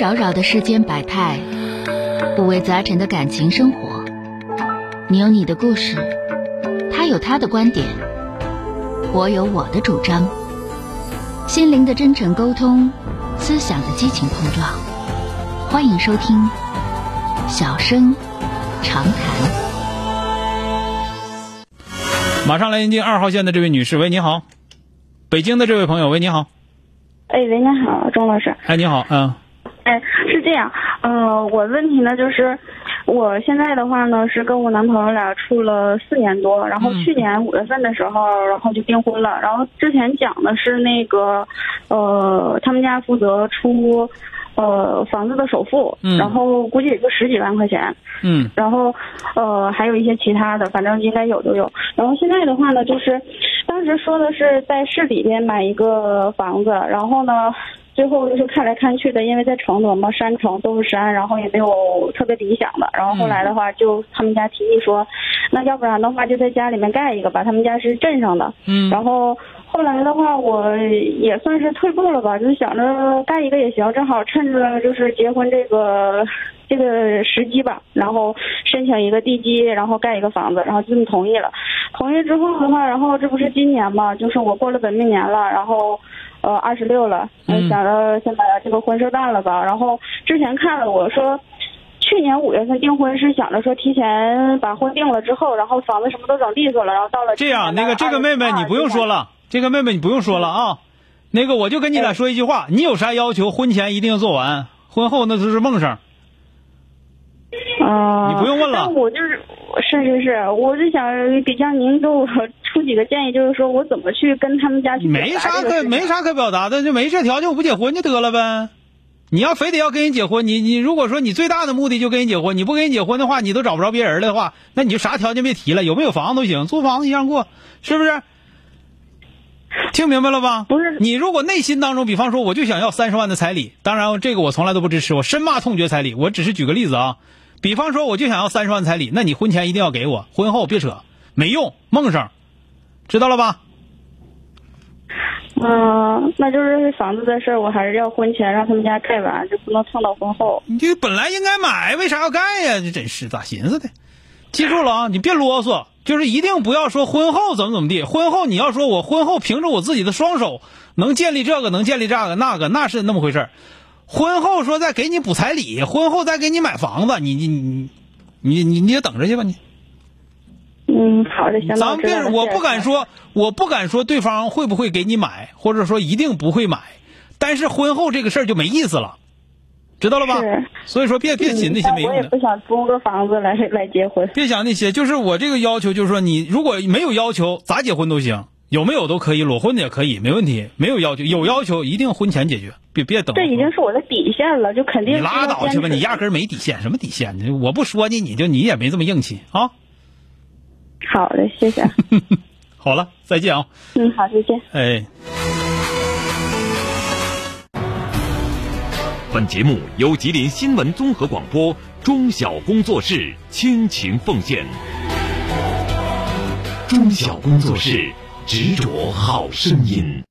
扰扰的世间百态，五味杂陈的感情生活。你有你的故事，他有他的观点，我有我的主张。心灵的真诚沟通，思想的激情碰撞。欢迎收听《小声长谈》。马上来迎接二号线的这位女士，喂，你好。北京的这位朋友，喂，你好。哎，喂，你好，钟老师。哎，你好，嗯。哎，是这样，呃，我问题呢就是，我现在的话呢是跟我男朋友俩处了四年多，然后去年五月份的时候，然后就订婚了，然后之前讲的是那个，呃，他们家负责出，呃，房子的首付，然后估计也就十几万块钱，嗯，然后，呃，还有一些其他的，反正应该有都有，然后现在的话呢就是，当时说的是在市里边买一个房子，然后呢。最后就是看来看去的，因为在承德嘛，山城都是山，然后也没有特别理想的。然后后来的话，就他们家提议说，那要不然的话就在家里面盖一个吧。他们家是镇上的，嗯。然后后来的话，我也算是退步了吧，就想着盖一个也行，正好趁着就是结婚这个这个时机吧，然后申请一个地基，然后盖一个房子，然后就这么同意了。同意之后的话，然后这不是今年嘛，就是我过了本命年了，然后。呃，二十六了，想着先把这个婚事办了吧。然后之前看了，我说去年五月份订婚是想着说提前把婚定了之后，然后房子什么都整利索了，然后到了这样，那个这个妹妹你不用说了，这个妹妹你不用说了啊。那个我就跟你俩说一句话，你有啥要求，婚前一定要做完，婚后那都是梦声。啊，你不用问了。我就是是是是，我就想给让您给我。出几个建议，就是说我怎么去跟他们家去没啥可没啥可表达的，就没这条件，我不结婚就得了呗。你要非得要跟人结婚，你你如果说你最大的目的就跟人结婚，你不跟人结婚的话，你都找不着别人的话，那你就啥条件别提了，有没有房子都行，租房子一样过，是不是？听明白了吧？不是，你如果内心当中，比方说我就想要三十万的彩礼，当然这个我从来都不支持，我深骂痛绝彩礼。我只是举个例子啊，比方说我就想要三十万彩礼，那你婚前一定要给我，婚后别扯，没用，梦上。知道了吧？嗯，那就是房子的事儿，我还是要婚前让他们家盖完，就不能蹭到婚后。你这本来应该买，为啥要盖呀？这真是咋寻思的？记住了啊，你别啰嗦，就是一定不要说婚后怎么怎么地。婚后你要说我婚后凭着我自己的双手能建立这个，能建立这个那个，那是那么回事儿婚后说再给你补彩礼，婚后再给你买房子，你你你你你你就等着去吧你。嗯，好的，行。咱们别，我不敢说，我不敢说对方会不会给你买，或者说一定不会买。但是婚后这个事儿就没意思了，知道了吧？是。所以说，别别寻那些没用的。我也不想租个房子来来结婚。别想那些，就是我这个要求，就是说你如果没有要求，咋结婚都行，有没有都可以，裸婚的也可以，没问题。没有要求，有要求一定婚前解决，别别等。这已经是我的底线了，就肯定。你拉倒去吧，你压根没底线，什么底线？我不说你，你就你也没这么硬气啊。好的，谢谢。好了，再见啊。嗯，好，再见。哎。本节目由吉林新闻综合广播中小工作室倾情奉献。中小工作室执着好声音。